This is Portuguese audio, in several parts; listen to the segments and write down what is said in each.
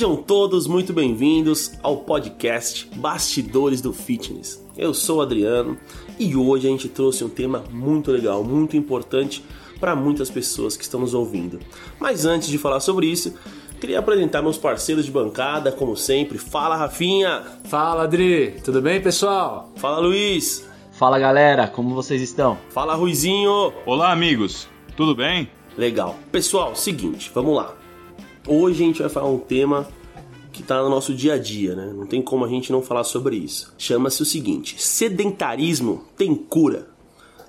Sejam todos muito bem-vindos ao podcast Bastidores do Fitness. Eu sou o Adriano e hoje a gente trouxe um tema muito legal, muito importante para muitas pessoas que estão nos ouvindo. Mas antes de falar sobre isso, queria apresentar meus parceiros de bancada, como sempre. Fala, Rafinha! Fala, Adri! Tudo bem, pessoal? Fala, Luiz! Fala, galera! Como vocês estão? Fala, Ruizinho! Olá, amigos! Tudo bem? Legal. Pessoal, seguinte, vamos lá. Hoje a gente vai falar um tema que está no nosso dia a dia, né? Não tem como a gente não falar sobre isso. Chama-se o seguinte: sedentarismo tem cura.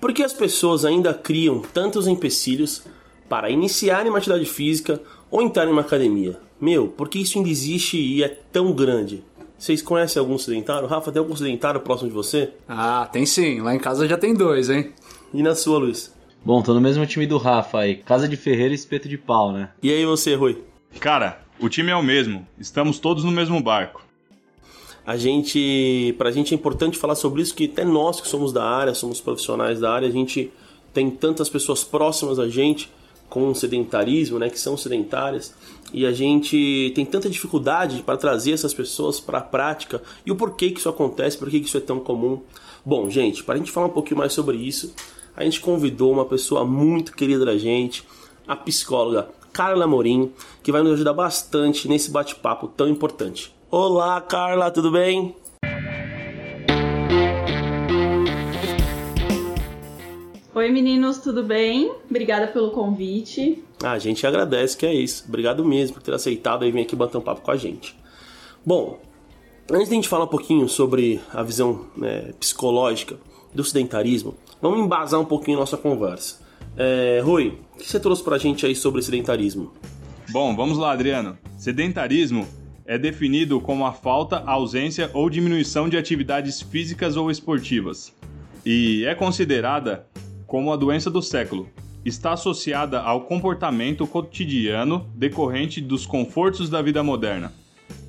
Por que as pessoas ainda criam tantos empecilhos para iniciarem uma atividade física ou entrar em uma academia? Meu, por que isso ainda existe e é tão grande? Vocês conhecem algum sedentário? Rafa, tem algum sedentário próximo de você? Ah, tem sim. Lá em casa já tem dois, hein? E na sua, Luiz? Bom, tô no mesmo time do Rafa aí. Casa de Ferreira e espeto de pau, né? E aí você, Rui? Cara, o time é o mesmo. Estamos todos no mesmo barco. A gente, pra gente é importante falar sobre isso, que até nós que somos da área, somos profissionais da área, a gente tem tantas pessoas próximas a gente com sedentarismo, né, que são sedentárias, e a gente tem tanta dificuldade para trazer essas pessoas para a prática e o porquê que isso acontece, por que isso é tão comum. Bom, gente, para a gente falar um pouquinho mais sobre isso, a gente convidou uma pessoa muito querida da gente, a psicóloga Carla Morim, que vai nos ajudar bastante nesse bate-papo tão importante. Olá, Carla, tudo bem? Oi meninos, tudo bem? Obrigada pelo convite. Ah, a gente agradece que é isso. Obrigado mesmo por ter aceitado e vir aqui bater um papo com a gente. Bom, antes de a gente falar um pouquinho sobre a visão né, psicológica do sedentarismo, vamos embasar um pouquinho nossa conversa. É, Rui, o que você trouxe pra gente aí sobre sedentarismo? Bom, vamos lá, Adriano. Sedentarismo é definido como a falta, ausência ou diminuição de atividades físicas ou esportivas. E é considerada como a doença do século. Está associada ao comportamento cotidiano decorrente dos confortos da vida moderna.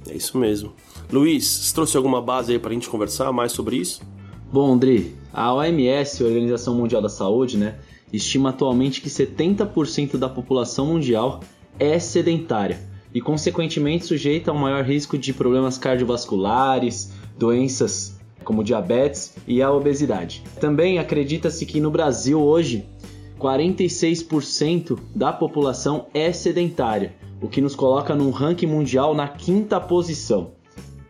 É isso mesmo. Luiz, você trouxe alguma base aí pra gente conversar mais sobre isso? Bom, Andri, a OMS, a Organização Mundial da Saúde, né, estima atualmente que 70% da população mundial é sedentária e, consequentemente, sujeita ao maior risco de problemas cardiovasculares, doenças como diabetes e a obesidade. Também acredita-se que no Brasil hoje 46% da população é sedentária, o que nos coloca num ranking mundial na quinta posição.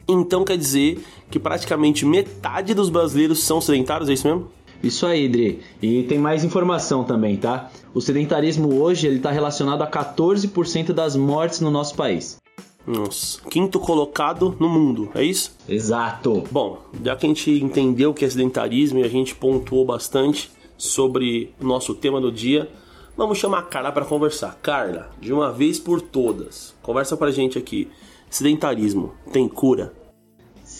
Então quer dizer que praticamente metade dos brasileiros são sedentários, é isso mesmo? Isso aí, Dri. E tem mais informação também, tá? O sedentarismo hoje ele está relacionado a 14% das mortes no nosso país. Nossa, quinto colocado no mundo, é isso? Exato. Bom, já que a gente entendeu o que é sedentarismo e a gente pontuou bastante sobre o nosso tema do dia, vamos chamar a Carla para conversar. Carla, de uma vez por todas, conversa pra gente aqui. Sedentarismo tem cura?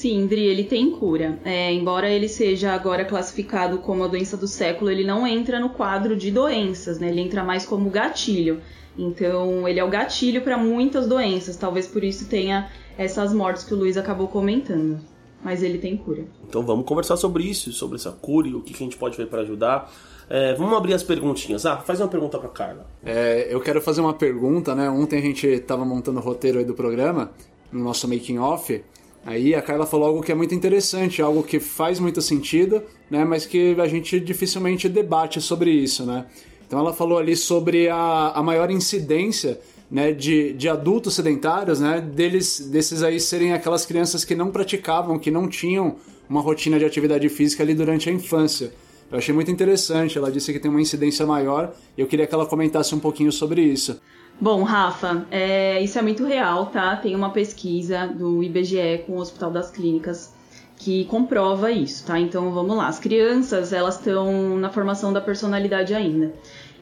Sim, Dri, ele tem cura. É, embora ele seja agora classificado como a doença do século, ele não entra no quadro de doenças, né? Ele entra mais como gatilho. Então, ele é o gatilho para muitas doenças. Talvez por isso tenha essas mortes que o Luiz acabou comentando. Mas ele tem cura. Então vamos conversar sobre isso, sobre essa cura e o que a gente pode ver para ajudar. É, vamos abrir as perguntinhas. Ah, faz uma pergunta para Carla. É, eu quero fazer uma pergunta, né? Ontem a gente estava montando o roteiro aí do programa, no nosso making off. Aí a Carla falou algo que é muito interessante, algo que faz muito sentido, né? Mas que a gente dificilmente debate sobre isso, né? Então ela falou ali sobre a, a maior incidência né, de, de adultos sedentários, né, deles, desses aí serem aquelas crianças que não praticavam, que não tinham uma rotina de atividade física ali durante a infância. Eu achei muito interessante, ela disse que tem uma incidência maior e eu queria que ela comentasse um pouquinho sobre isso. Bom, Rafa, é, isso é muito real, tá? Tem uma pesquisa do IBGE com o Hospital das Clínicas que comprova isso, tá? Então vamos lá. As crianças elas estão na formação da personalidade ainda.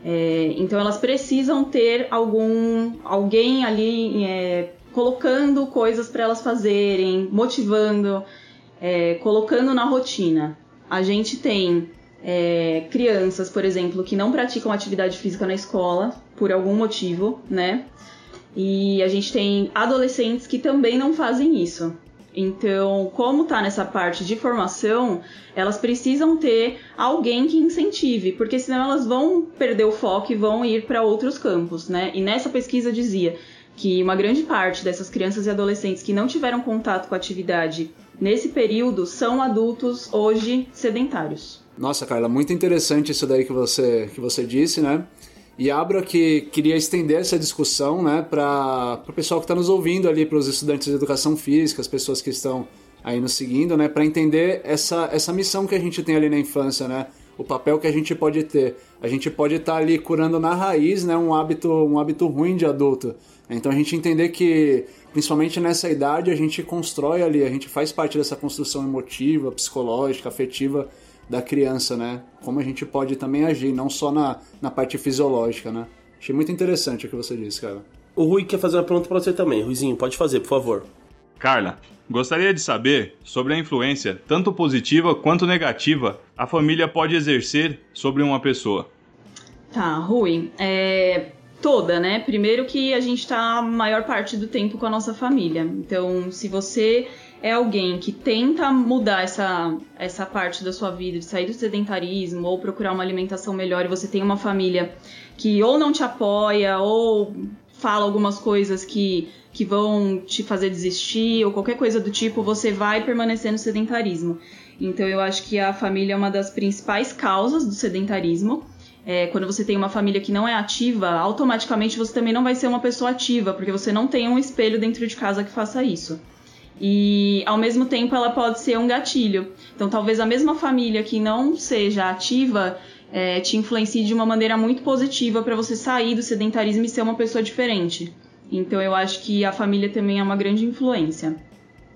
É, então elas precisam ter algum alguém ali é, colocando coisas para elas fazerem, motivando, é, colocando na rotina. A gente tem é, crianças, por exemplo, que não praticam atividade física na escola por algum motivo, né? E a gente tem adolescentes que também não fazem isso. Então, como tá nessa parte de formação, elas precisam ter alguém que incentive, porque senão elas vão perder o foco e vão ir para outros campos, né? E nessa pesquisa dizia que uma grande parte dessas crianças e adolescentes que não tiveram contato com a atividade nesse período são adultos hoje sedentários. Nossa, Carla, muito interessante isso daí que você, que você disse, né? E abro aqui, queria estender essa discussão né, para o pessoal que está nos ouvindo ali, para os estudantes de educação física, as pessoas que estão aí nos seguindo, né, para entender essa, essa missão que a gente tem ali na infância, né? O papel que a gente pode ter. A gente pode estar tá ali curando na raiz né, um, hábito, um hábito ruim de adulto. Então a gente entender que, principalmente nessa idade, a gente constrói ali, a gente faz parte dessa construção emotiva, psicológica, afetiva da criança, né? Como a gente pode também agir, não só na, na parte fisiológica, né? Achei muito interessante o que você disse, cara. O Rui quer fazer uma pergunta para você também. Ruizinho, pode fazer, por favor. Carla, gostaria de saber sobre a influência, tanto positiva quanto negativa, a família pode exercer sobre uma pessoa. Tá, Rui, é, toda, né? Primeiro que a gente tá a maior parte do tempo com a nossa família. Então, se você é alguém que tenta mudar essa, essa parte da sua vida, de sair do sedentarismo ou procurar uma alimentação melhor e você tem uma família que ou não te apoia ou fala algumas coisas que, que vão te fazer desistir ou qualquer coisa do tipo, você vai permanecer no sedentarismo. Então eu acho que a família é uma das principais causas do sedentarismo. É, quando você tem uma família que não é ativa, automaticamente você também não vai ser uma pessoa ativa, porque você não tem um espelho dentro de casa que faça isso e ao mesmo tempo ela pode ser um gatilho. Então, talvez a mesma família que não seja ativa é, te influencie de uma maneira muito positiva para você sair do sedentarismo e ser uma pessoa diferente. Então, eu acho que a família também é uma grande influência.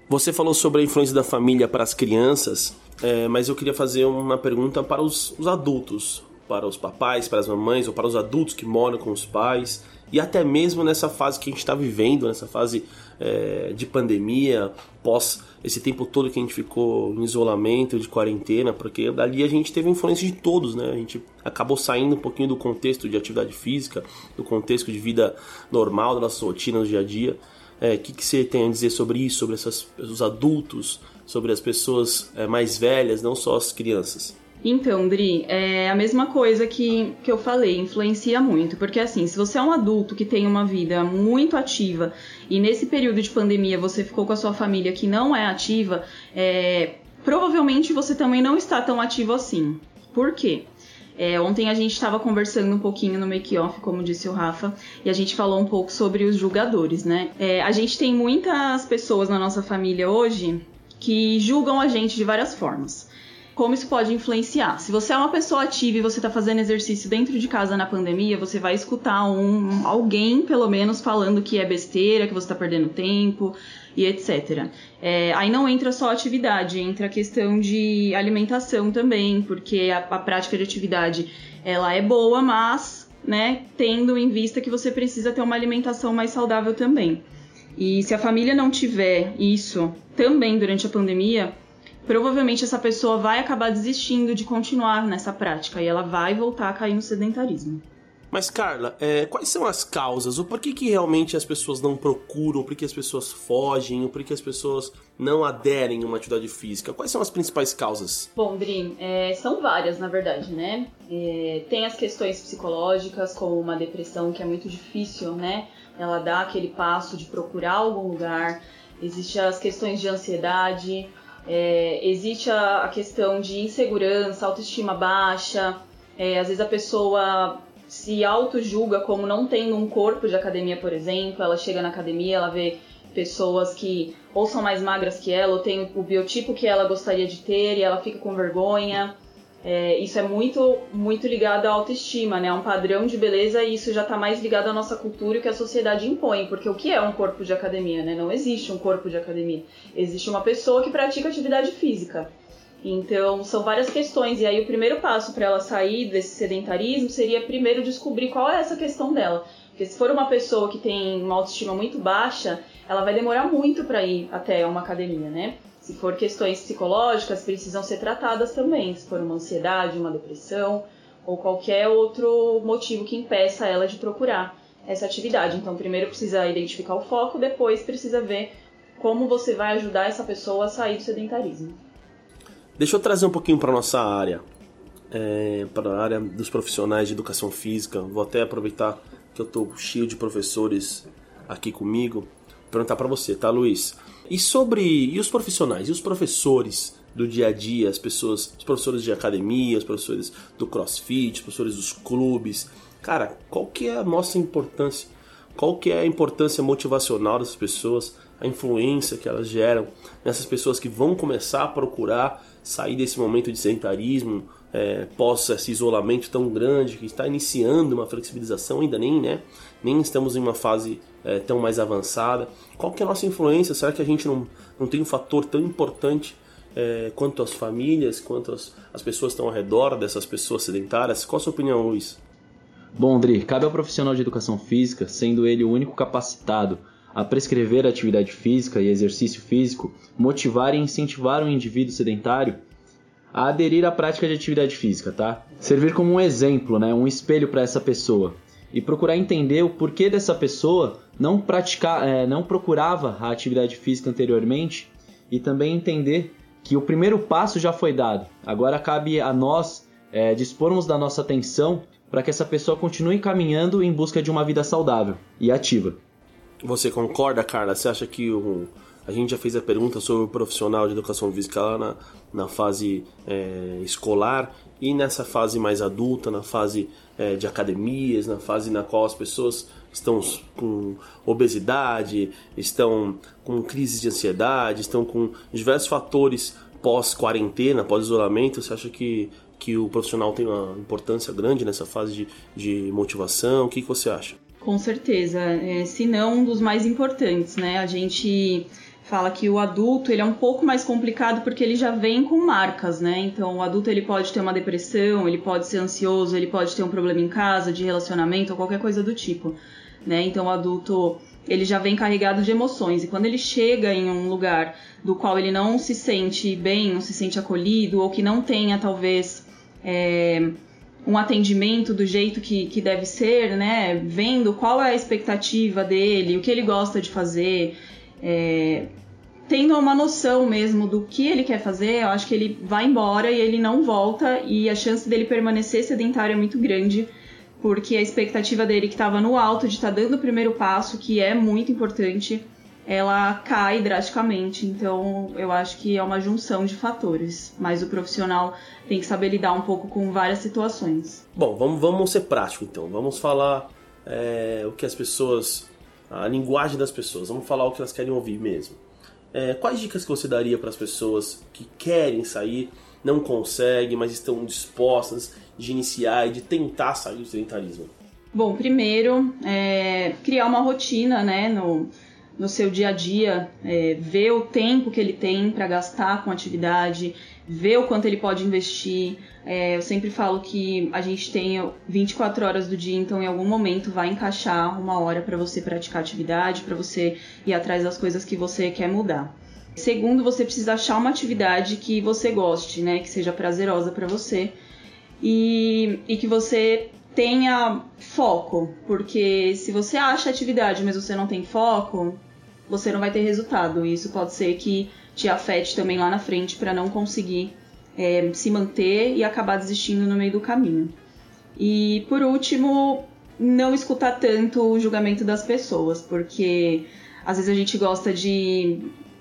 Você falou sobre a influência da família para as crianças, é, mas eu queria fazer uma pergunta para os, os adultos, para os papais, para as mamães ou para os adultos que moram com os pais e até mesmo nessa fase que a gente está vivendo, nessa fase é, de pandemia, pós esse tempo todo que a gente ficou em isolamento, de quarentena, porque dali a gente teve influência de todos, né? A gente acabou saindo um pouquinho do contexto de atividade física, do contexto de vida normal, da nossa rotina no dia a dia. O é, que, que você tem a dizer sobre isso, sobre essas, os adultos, sobre as pessoas é, mais velhas, não só as crianças? Então, Dri, é a mesma coisa que, que eu falei, influencia muito. Porque, assim, se você é um adulto que tem uma vida muito ativa e nesse período de pandemia você ficou com a sua família que não é ativa, é, provavelmente você também não está tão ativo assim. Por quê? É, ontem a gente estava conversando um pouquinho no make-off, como disse o Rafa, e a gente falou um pouco sobre os julgadores, né? É, a gente tem muitas pessoas na nossa família hoje que julgam a gente de várias formas como isso pode influenciar. Se você é uma pessoa ativa e você está fazendo exercício dentro de casa na pandemia, você vai escutar um alguém, pelo menos, falando que é besteira, que você está perdendo tempo e etc. É, aí não entra só atividade, entra a questão de alimentação também, porque a, a prática de atividade ela é boa, mas né, tendo em vista que você precisa ter uma alimentação mais saudável também. E se a família não tiver isso também durante a pandemia, provavelmente essa pessoa vai acabar desistindo de continuar nessa prática e ela vai voltar a cair no sedentarismo. Mas, Carla, é, quais são as causas? O porquê que realmente as pessoas não procuram? Por que as pessoas fogem? O porquê as pessoas não aderem a uma atividade física? Quais são as principais causas? Bom, Dri, é, são várias, na verdade, né? É, tem as questões psicológicas, como uma depressão que é muito difícil, né? Ela dá aquele passo de procurar algum lugar. Existem as questões de ansiedade, é, existe a, a, questão de insegurança, autoestima baixa, é, às vezes a pessoa se auto-julga como não tendo um corpo de academia, por exemplo, ela chega na academia, ela vê pessoas que ou são mais magras que ela, ou tem o biotipo que ela gostaria de ter e ela fica com vergonha. É, isso é muito, muito ligado à autoestima, né? A um padrão de beleza e isso já está mais ligado à nossa cultura e que a sociedade impõe. Porque o que é um corpo de academia, né? Não existe um corpo de academia. Existe uma pessoa que pratica atividade física. Então, são várias questões. E aí, o primeiro passo para ela sair desse sedentarismo seria primeiro descobrir qual é essa questão dela. Porque se for uma pessoa que tem uma autoestima muito baixa, ela vai demorar muito para ir até uma academia, né? Se for questões psicológicas, precisam ser tratadas também. Se for uma ansiedade, uma depressão ou qualquer outro motivo que impeça ela de procurar essa atividade. Então, primeiro precisa identificar o foco, depois precisa ver como você vai ajudar essa pessoa a sair do sedentarismo. Deixa eu trazer um pouquinho para nossa área, é, para a área dos profissionais de educação física. Vou até aproveitar que eu estou cheio de professores aqui comigo. Perguntar para você, tá, Luiz? E sobre e os profissionais, e os professores do dia a dia, as pessoas, os professores de academia, os professores do CrossFit, os professores dos clubes. Cara, qual que é a nossa importância? Qual que é a importância motivacional dessas pessoas? A influência que elas geram nessas pessoas que vão começar a procurar sair desse momento de sedentarismo, é, pós esse isolamento tão grande, que está iniciando uma flexibilização, ainda nem, né? Nem estamos em uma fase é, tão mais avançada. Qual que é a nossa influência? Será que a gente não, não tem um fator tão importante é, quanto as famílias, quanto as, as pessoas que estão ao redor dessas pessoas sedentárias? Qual a sua opinião, Luiz? Bom, Dri, cabe ao profissional de educação física, sendo ele o único capacitado a prescrever atividade física e exercício físico, motivar e incentivar um indivíduo sedentário a aderir à prática de atividade física, tá? Servir como um exemplo, né, um espelho para essa pessoa e procurar entender o porquê dessa pessoa não praticar, é, não procurava a atividade física anteriormente e também entender que o primeiro passo já foi dado. Agora cabe a nós é, dispormos da nossa atenção para que essa pessoa continue caminhando em busca de uma vida saudável e ativa. Você concorda, Carla? Você acha que o, a gente já fez a pergunta sobre o profissional de educação física lá na, na fase é, escolar e nessa fase mais adulta, na fase é, de academias, na fase na qual as pessoas estão com obesidade, estão com crise de ansiedade, estão com diversos fatores pós-quarentena, pós-isolamento. Você acha que, que o profissional tem uma importância grande nessa fase de, de motivação? O que, que você acha? Com certeza, é, se não um dos mais importantes, né? A gente fala que o adulto ele é um pouco mais complicado porque ele já vem com marcas, né? Então o adulto ele pode ter uma depressão, ele pode ser ansioso, ele pode ter um problema em casa, de relacionamento ou qualquer coisa do tipo, né? Então o adulto ele já vem carregado de emoções e quando ele chega em um lugar do qual ele não se sente bem, não se sente acolhido ou que não tenha talvez é, um atendimento do jeito que, que deve ser, né? Vendo qual é a expectativa dele, o que ele gosta de fazer, é, tendo uma noção mesmo do que ele quer fazer, eu acho que ele vai embora e ele não volta e a chance dele permanecer sedentário é muito grande, porque a expectativa dele que estava no alto de estar tá dando o primeiro passo, que é muito importante, ela cai drasticamente. Então, eu acho que é uma junção de fatores, mas o profissional tem que saber lidar um pouco com várias situações. Bom, vamos, vamos ser prático então. Vamos falar é, o que as pessoas a linguagem das pessoas. Vamos falar o que elas querem ouvir mesmo. É, quais dicas que você daria para as pessoas que querem sair, não conseguem, mas estão dispostas de iniciar e de tentar sair do sedentarismo? Bom, primeiro, é, criar uma rotina né, no, no seu dia a dia, é, ver o tempo que ele tem para gastar com atividade, ver o quanto ele pode investir. É, eu sempre falo que a gente tem 24 horas do dia, então em algum momento vai encaixar uma hora para você praticar atividade, para você ir atrás das coisas que você quer mudar. Segundo, você precisa achar uma atividade que você goste, né, que seja prazerosa para você e, e que você tenha foco, porque se você acha atividade, mas você não tem foco, você não vai ter resultado. E isso pode ser que te afete também lá na frente para não conseguir é, se manter e acabar desistindo no meio do caminho. E por último, não escutar tanto o julgamento das pessoas, porque às vezes a gente gosta de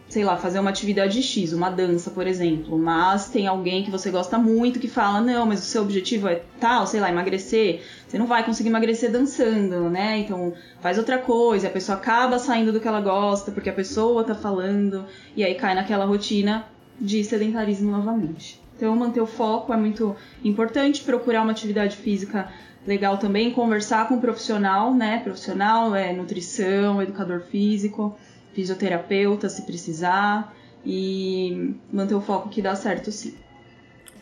sei lá, fazer uma atividade X, uma dança, por exemplo, mas tem alguém que você gosta muito que fala, não, mas o seu objetivo é tal, sei lá, emagrecer, você não vai conseguir emagrecer dançando, né? Então faz outra coisa, a pessoa acaba saindo do que ela gosta, porque a pessoa tá falando, e aí cai naquela rotina de sedentarismo novamente. Então manter o foco é muito importante, procurar uma atividade física legal também, conversar com um profissional, né? Profissional é nutrição, educador físico fisioterapeuta se precisar e manter o foco que dá certo sim.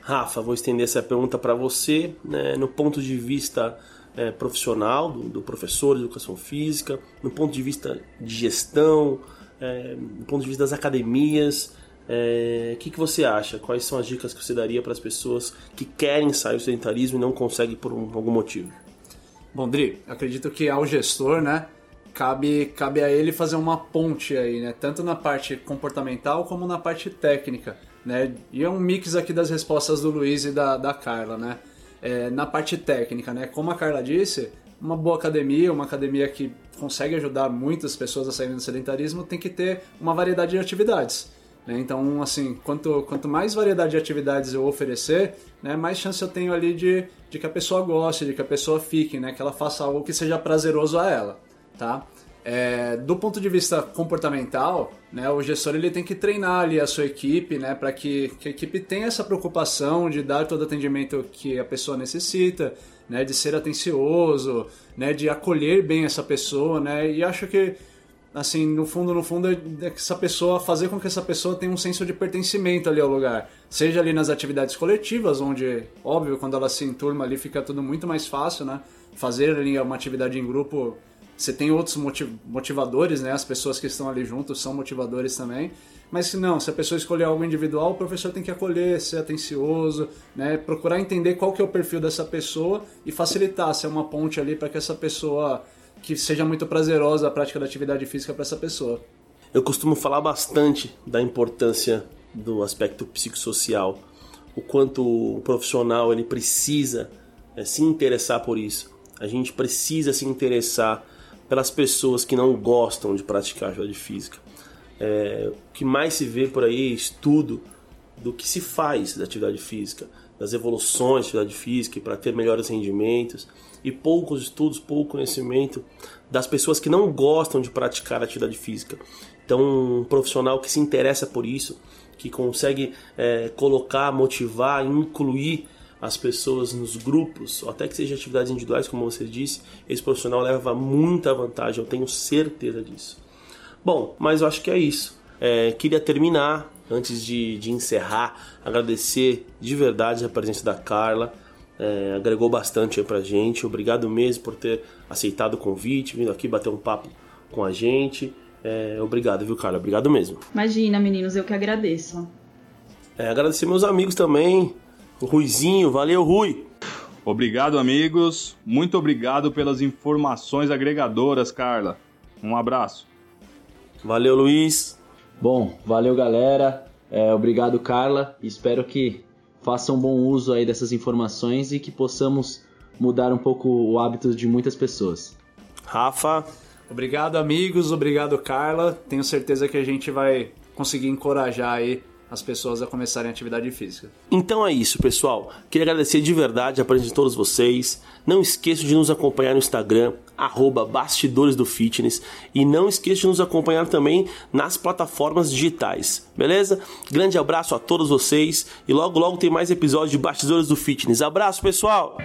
Rafa, vou estender essa pergunta para você, né, no ponto de vista é, profissional, do, do, professor de educação física, no ponto de vista de gestão, é, no ponto de vista das academias. O é, que, que você acha? Quais são as dicas que você daria para as pessoas que querem sair do sedentarismo e não conseguem por um, algum motivo? Bom, Dri, acredito que ao gestor, né, cabe, cabe a ele fazer uma ponte aí, né? Tanto na parte comportamental como na parte técnica, né? E é um mix aqui das respostas do Luiz e da, da Carla, né? É, na parte técnica, né? Como a Carla disse, uma boa academia, uma academia que consegue ajudar muitas pessoas a saírem do sedentarismo, tem que ter uma variedade de atividades. Né? Então, assim, quanto, quanto mais variedade de atividades eu oferecer, né, mais chance eu tenho ali de, de que a pessoa goste, de que a pessoa fique, né, que ela faça algo que seja prazeroso a ela, tá? É, do ponto de vista comportamental, né, o gestor ele tem que treinar ali a sua equipe, né, para que, que, a equipe tenha essa preocupação de dar todo o atendimento que a pessoa necessita, né, de ser atencioso, né, de acolher bem essa pessoa, né, e acho que assim, no fundo, no fundo, é essa pessoa, fazer com que essa pessoa tenha um senso de pertencimento ali ao lugar. Seja ali nas atividades coletivas, onde, óbvio, quando ela se enturma ali fica tudo muito mais fácil, né? Fazer ali uma atividade em grupo, você tem outros motivadores, né? As pessoas que estão ali juntos são motivadores também. Mas se não, se a pessoa escolher algo individual, o professor tem que acolher, ser atencioso, né? Procurar entender qual que é o perfil dessa pessoa e facilitar, ser uma ponte ali para que essa pessoa que seja muito prazerosa a prática da atividade física para essa pessoa. Eu costumo falar bastante da importância do aspecto psicossocial, o quanto o profissional ele precisa é, se interessar por isso. A gente precisa se interessar pelas pessoas que não gostam de praticar atividade física. É, o que mais se vê por aí é estudo do que se faz da atividade física, das evoluções da atividade física para ter melhores rendimentos e poucos estudos, pouco conhecimento das pessoas que não gostam de praticar atividade física. Então, um profissional que se interessa por isso, que consegue é, colocar, motivar, incluir as pessoas nos grupos, ou até que seja atividades individuais, como você disse, esse profissional leva muita vantagem, eu tenho certeza disso. Bom, mas eu acho que é isso. É, queria terminar, antes de, de encerrar, agradecer de verdade a presença da Carla é, agregou bastante aí pra gente. Obrigado mesmo por ter aceitado o convite, vindo aqui bater um papo com a gente. É, obrigado, viu, Carla? Obrigado mesmo. Imagina, meninos, eu que agradeço. É, agradecer meus amigos também. O Ruizinho, valeu, Rui. Obrigado, amigos. Muito obrigado pelas informações agregadoras, Carla. Um abraço. Valeu, Luiz. Bom, valeu, galera. É, obrigado, Carla. Espero que façam bom uso aí dessas informações e que possamos mudar um pouco o hábito de muitas pessoas. Rafa. Obrigado, amigos. Obrigado, Carla. Tenho certeza que a gente vai conseguir encorajar aí as pessoas a começarem a atividade física. Então é isso, pessoal. Queria agradecer de verdade a presença de todos vocês. Não esqueça de nos acompanhar no Instagram, arroba Bastidores do Fitness. E não esqueça de nos acompanhar também nas plataformas digitais, beleza? Grande abraço a todos vocês e logo logo tem mais episódios de Bastidores do Fitness. Abraço, pessoal!